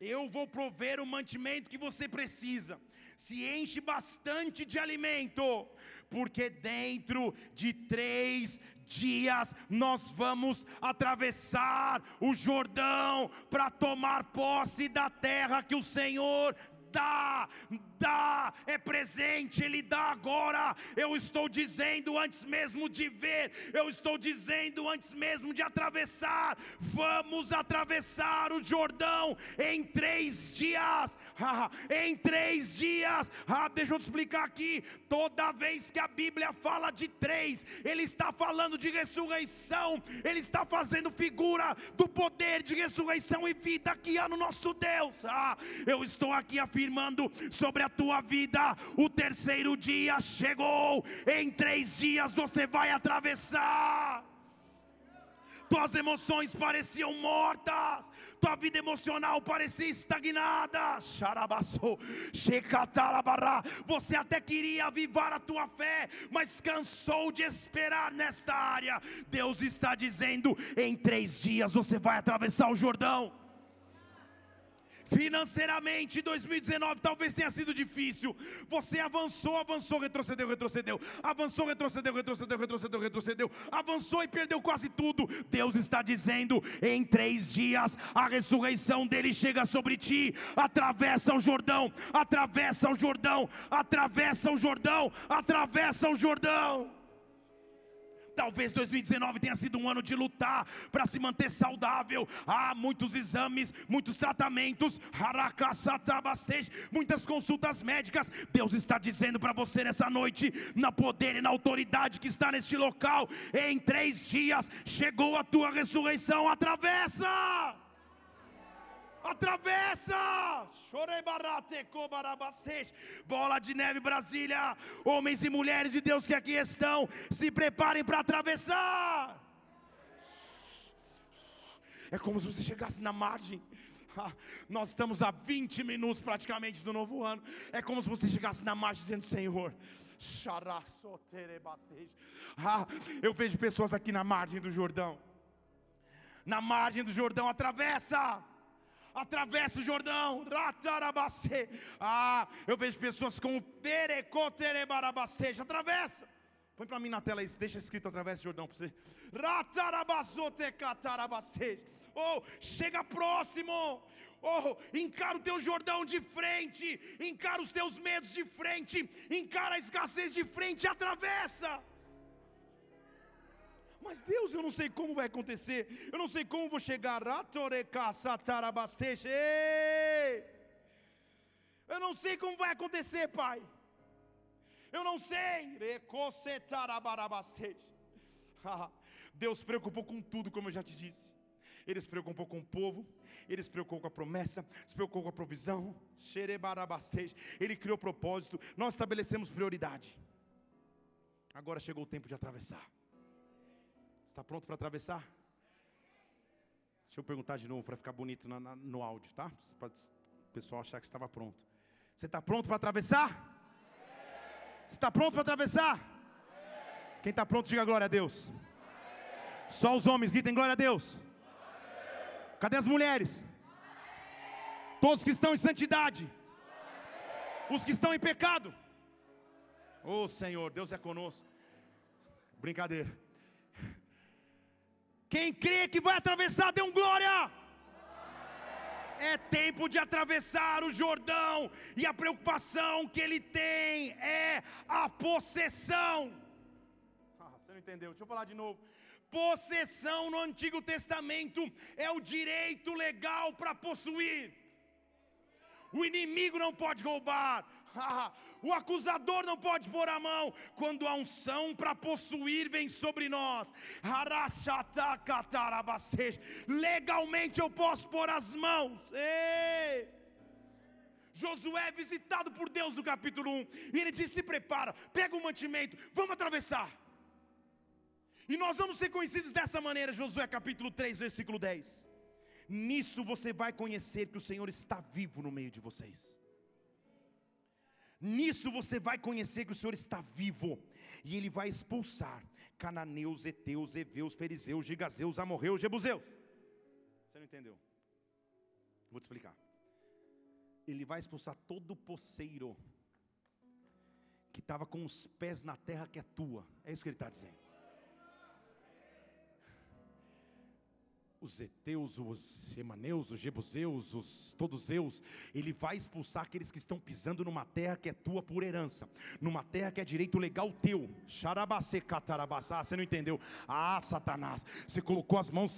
Eu vou prover o mantimento que você precisa. Se enche bastante de alimento, porque dentro de três dias nós vamos atravessar o Jordão para tomar posse da terra que o Senhor dá, dá, é presente, Ele dá agora. Eu estou dizendo antes mesmo de ver, eu estou dizendo antes mesmo de atravessar. Vamos atravessar o Jordão em três dias. em três dias, ah, deixa eu te explicar aqui. Toda vez que a Bíblia fala de três, Ele está falando de ressurreição, Ele está fazendo figura do poder de ressurreição e vida que há no nosso Deus. Ah, eu estou aqui afirmando sobre a tua vida. O terceiro dia chegou, em três dias você vai atravessar tuas emoções pareciam mortas, tua vida emocional parecia estagnada. Você até queria avivar a tua fé, mas cansou de esperar nesta área. Deus está dizendo: em três dias você vai atravessar o Jordão. Financeiramente, 2019 talvez tenha sido difícil. Você avançou, avançou, retrocedeu, retrocedeu. Avançou, retrocedeu, retrocedeu, retrocedeu, retrocedeu. Avançou e perdeu quase tudo. Deus está dizendo: em três dias a ressurreição dele chega sobre ti. Atravessa o Jordão, atravessa o Jordão, atravessa o Jordão, atravessa o Jordão. Talvez 2019 tenha sido um ano de lutar para se manter saudável. Há muitos exames, muitos tratamentos, muitas consultas médicas. Deus está dizendo para você nessa noite, na poder e na autoridade que está neste local, em três dias chegou a tua ressurreição. Atravessa! Atravessa. Bola de neve, Brasília. Homens e mulheres de Deus que aqui estão, se preparem para atravessar. É como se você chegasse na margem. Nós estamos a 20 minutos praticamente do novo ano. É como se você chegasse na margem dizendo: Senhor, ah, eu vejo pessoas aqui na margem do Jordão. Na margem do Jordão, atravessa atravessa o Jordão. Ah, eu vejo pessoas com o perecoterebarabasteja, atravessa. Põe para mim na tela isso, deixa escrito através do Jordão para você. Oh, chega próximo. Oh, encara o teu Jordão de frente, encara os teus medos de frente, encara a escassez de frente, atravessa. Mas Deus, eu não sei como vai acontecer. Eu não sei como vou chegar. Eu não sei como vai acontecer, Pai. Eu não sei. Deus preocupou com tudo, como eu já te disse. Ele se preocupou com o povo, ele se preocupou com a promessa, se preocupou com a provisão. Ele criou propósito, nós estabelecemos prioridade. Agora chegou o tempo de atravessar. Está pronto para atravessar? Deixa eu perguntar de novo para ficar bonito no áudio, tá? Para o pessoal achar que estava pronto. Você está pronto para atravessar? Você está pronto para atravessar? Quem está pronto, diga glória a Deus. Só os homens gritem glória a Deus. Cadê as mulheres? Todos que estão em santidade. Os que estão em pecado. Oh Senhor, Deus é conosco. Brincadeira. Quem crê que vai atravessar, dê um glória. É tempo de atravessar o Jordão, e a preocupação que ele tem é a possessão. Ah, você não entendeu? Deixa eu falar de novo. Possessão no Antigo Testamento é o direito legal para possuir. O inimigo não pode roubar, o acusador não pode pôr a mão quando a unção para possuir vem sobre nós. Legalmente eu posso pôr as mãos. Ei! Josué é visitado por Deus no capítulo 1. E ele diz: Se prepara, pega o mantimento, vamos atravessar. E nós vamos ser conhecidos dessa maneira, Josué capítulo 3, versículo 10. Nisso você vai conhecer que o Senhor está vivo no meio de vocês. Nisso você vai conhecer que o Senhor está vivo, e Ele vai expulsar cananeus, heteus, heveus, perizeus, gigazeus, amorreus, jebuseus. Você não entendeu? Vou te explicar. Ele vai expulsar todo poceiro que estava com os pés na terra que é tua. É isso que ele está dizendo. Os heteus, os emaneus, os jebuseus, os toduseus, ele vai expulsar aqueles que estão pisando numa terra que é tua por herança, numa terra que é direito legal teu. Você não entendeu? Ah, Satanás, você colocou as mãos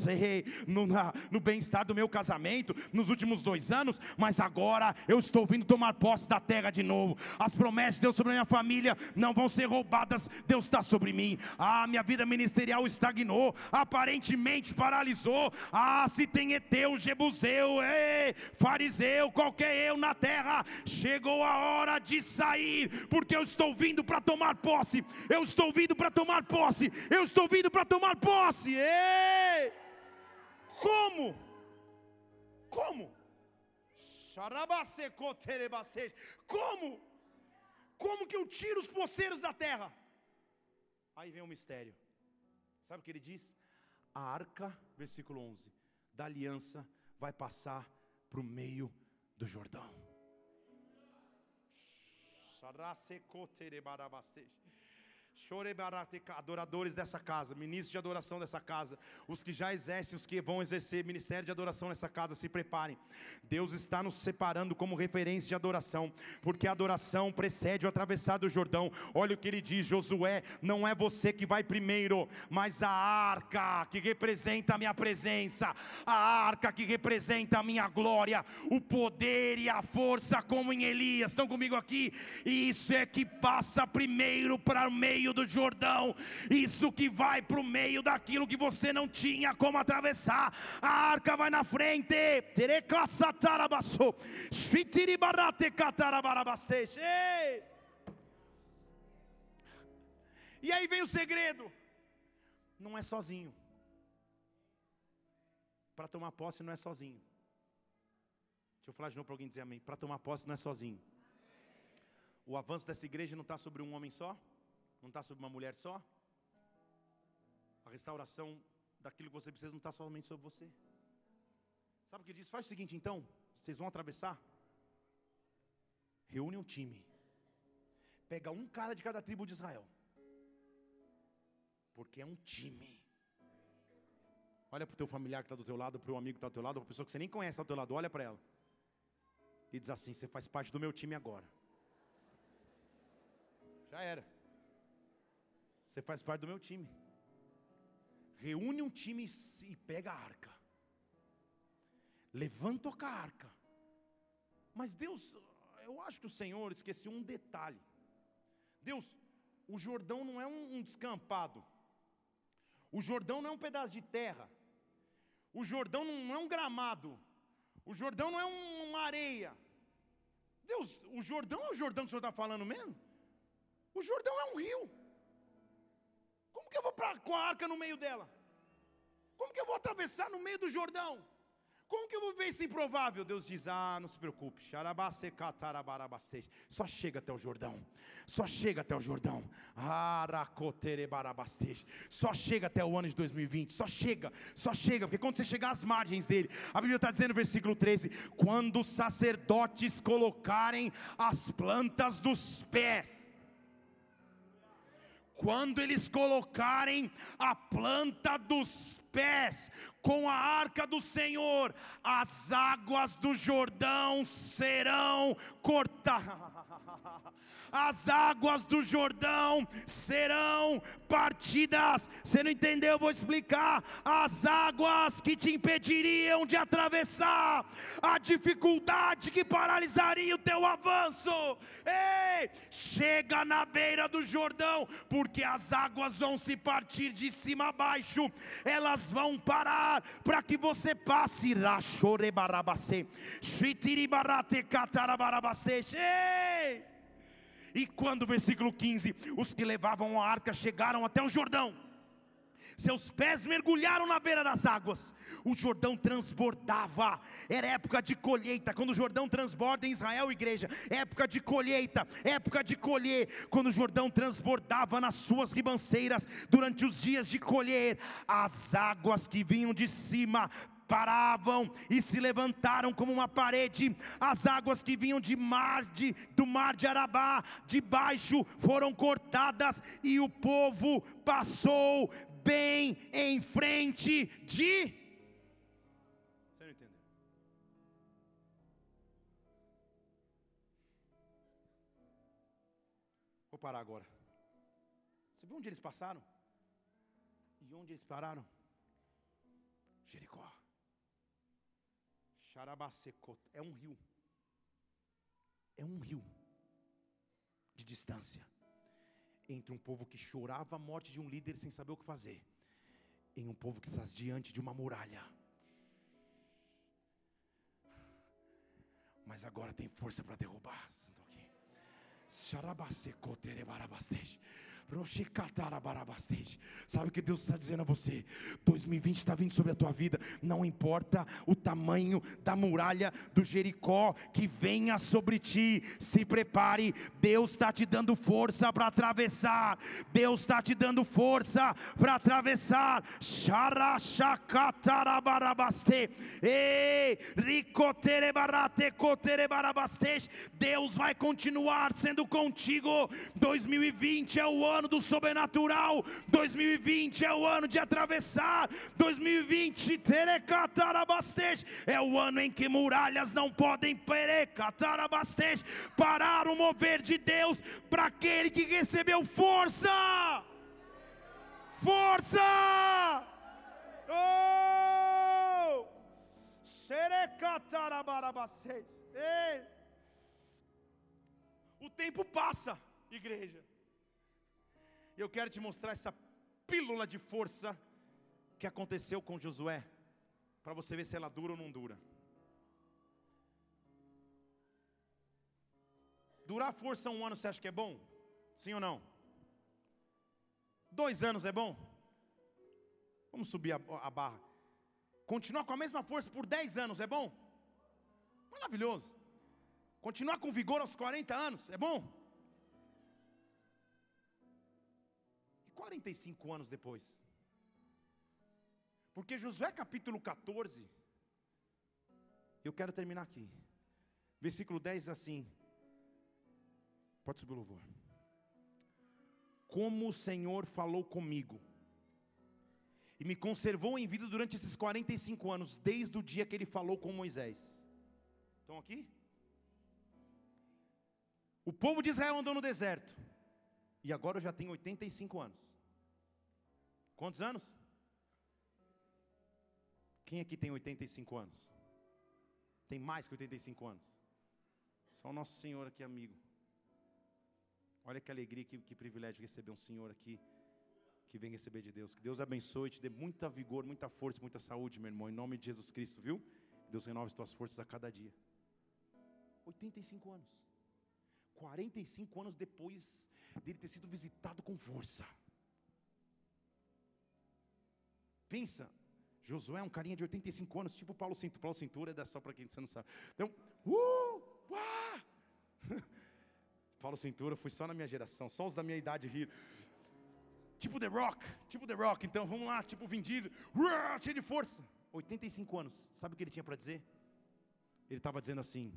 no, no bem-estar do meu casamento nos últimos dois anos, mas agora eu estou vindo tomar posse da terra de novo. As promessas de Deus sobre a minha família não vão ser roubadas, Deus está sobre mim. Ah, minha vida ministerial estagnou, aparentemente paralisou, ah, se tem Eteu, Jebuseu, ei, fariseu, qualquer eu na terra, chegou a hora de sair, porque eu estou vindo para tomar posse. Eu estou vindo para tomar posse. Eu estou vindo para tomar posse. Ei! Como? Como? Como? Como que eu tiro os poceiros da terra? Aí vem o um mistério. Sabe o que ele diz? a arca, versículo 11, da aliança vai passar para o meio do Jordão. Adoradores dessa casa, ministros de adoração dessa casa, os que já exercem, os que vão exercer ministério de adoração nessa casa, se preparem. Deus está nos separando como referência de adoração, porque a adoração precede o atravessar do Jordão. Olha o que ele diz: Josué, não é você que vai primeiro, mas a arca que representa a minha presença, a arca que representa a minha glória, o poder e a força, como em Elias. Estão comigo aqui? Isso é que passa primeiro para o meio meio do Jordão, isso que vai para o meio daquilo que você não tinha como atravessar, a arca vai na frente, e aí vem o segredo, não é sozinho, para tomar posse não é sozinho. Deixa eu falar de novo para alguém dizer amém. Para tomar posse não é sozinho. O avanço dessa igreja não está sobre um homem só? Não está sobre uma mulher só. A restauração daquilo que você precisa não está somente sobre você. Sabe o que diz? Faz o seguinte então, vocês vão atravessar. Reúne um time. Pega um cara de cada tribo de Israel. Porque é um time. Olha para o teu familiar que está do teu lado, para o amigo que está do teu lado, para a pessoa que você nem conhece está do teu lado, olha para ela. E diz assim: Você faz parte do meu time agora. Já era. Você faz parte do meu time. Reúne um time e pega a arca. Levanta a arca. Mas Deus, eu acho que o Senhor esqueceu um detalhe. Deus, o Jordão não é um, um descampado. O Jordão não é um pedaço de terra. O Jordão não é um gramado. O Jordão não é um, uma areia. Deus, o Jordão é o Jordão que o Senhor está falando mesmo? O Jordão é um rio. Como que eu vou pra, com a arca no meio dela? Como que eu vou atravessar no meio do Jordão? Como que eu vou ver isso improvável? Deus diz: Ah, não se preocupe. Só chega até o Jordão. Só chega até o Jordão. Só chega até o ano de 2020. Só chega, só chega. Porque quando você chegar às margens dele, a Bíblia está dizendo no versículo 13: Quando os sacerdotes colocarem as plantas dos pés quando eles colocarem a planta dos pés com a arca do Senhor, as águas do Jordão serão cortadas. As águas do Jordão serão partidas. Você não entendeu? Eu vou explicar. As águas que te impediriam de atravessar, a dificuldade que paralisaria o teu avanço. Ei, chega na beira do Jordão, porque as águas vão se partir de cima a baixo. Elas vão parar para que você passe. E quando, versículo 15, os que levavam a arca chegaram até o Jordão, seus pés mergulharam na beira das águas, o Jordão transbordava, era época de colheita. Quando o Jordão transborda em Israel, igreja, época de colheita, época de colher. Quando o Jordão transbordava nas suas ribanceiras, durante os dias de colher, as águas que vinham de cima paravam e se levantaram como uma parede. As águas que vinham de mar de, do mar de Arabá, de baixo, foram cortadas e o povo passou bem em frente de. Você não entendeu? Vou parar agora. Você viu onde eles passaram? E onde eles pararam? Jericó. Xarabacecot. É um rio. É um rio de distância entre um povo que chorava a morte de um líder sem saber o que fazer, em um povo que está diante de uma muralha. Mas agora tem força para derrubar. Sabe o que Deus está dizendo a você? 2020 está vindo sobre a tua vida. Não importa o tamanho da muralha do Jericó que venha sobre ti. Se prepare. Deus está te dando força para atravessar. Deus está te dando força para atravessar. Deus vai continuar sendo contigo. 2020 é o ano ano do sobrenatural. 2020 é o ano de atravessar. 2020 é o ano em que muralhas não podem parar o mover de Deus para aquele que recebeu força. Força! Oh! Ei! O tempo passa, igreja. Eu quero te mostrar essa pílula de força que aconteceu com Josué, para você ver se ela dura ou não dura. Durar força um ano, você acha que é bom? Sim ou não? Dois anos é bom? Vamos subir a, a barra. Continuar com a mesma força por dez anos é bom? Maravilhoso. Continuar com vigor aos 40 anos é bom? 45 anos depois. Porque Josué capítulo 14, eu quero terminar aqui. Versículo 10 assim. Pode subir o louvor. Como o Senhor falou comigo e me conservou em vida durante esses 45 anos, desde o dia que ele falou com Moisés. Estão aqui? O povo de Israel andou no deserto. E agora eu já tenho 85 anos. Quantos anos? Quem aqui tem 85 anos? Tem mais que 85 anos? Só o nosso Senhor aqui, amigo. Olha que alegria, que, que privilégio receber um Senhor aqui que vem receber de Deus. Que Deus abençoe te dê muita vigor, muita força, muita saúde, meu irmão, em nome de Jesus Cristo, viu? Deus renove as tuas forças a cada dia. 85 anos. 45 anos depois dele ter sido visitado com força. Pensa, Josué é um carinha de 85 anos, tipo Paulo Cintura. Paulo Cintura é só para quem você não sabe. Então, uh, uá! Paulo Cintura foi só na minha geração, só os da minha idade riram. Tipo The Rock, tipo The Rock. Então vamos lá, tipo Vin Diesel, uá, cheio de força. 85 anos, sabe o que ele tinha para dizer? Ele estava dizendo assim: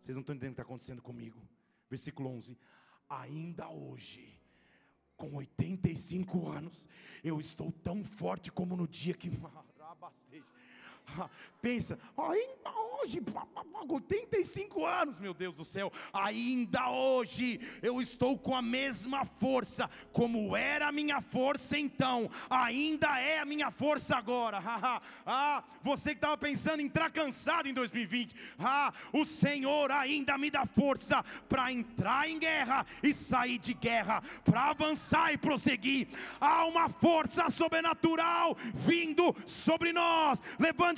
vocês não estão entendendo o que está acontecendo comigo. Versículo 11: Ainda hoje, com 85 anos, eu estou tão forte como no dia que. Pensa, ainda hoje, 85 anos, meu Deus do céu, ainda hoje eu estou com a mesma força, como era a minha força então, ainda é a minha força agora. ah, você que estava pensando em entrar cansado em 2020, ah, o Senhor ainda me dá força para entrar em guerra e sair de guerra, para avançar e prosseguir. Há uma força sobrenatural vindo sobre nós. Levante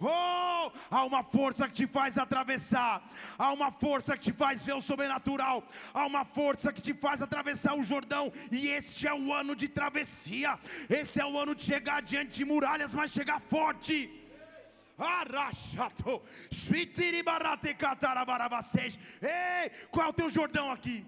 Oh, há uma força que te faz atravessar, há uma força que te faz ver o sobrenatural, há uma força que te faz atravessar o Jordão, e este é o ano de travessia, esse é o ano de chegar diante de muralhas, mas chegar forte. Ei, qual é o teu Jordão aqui?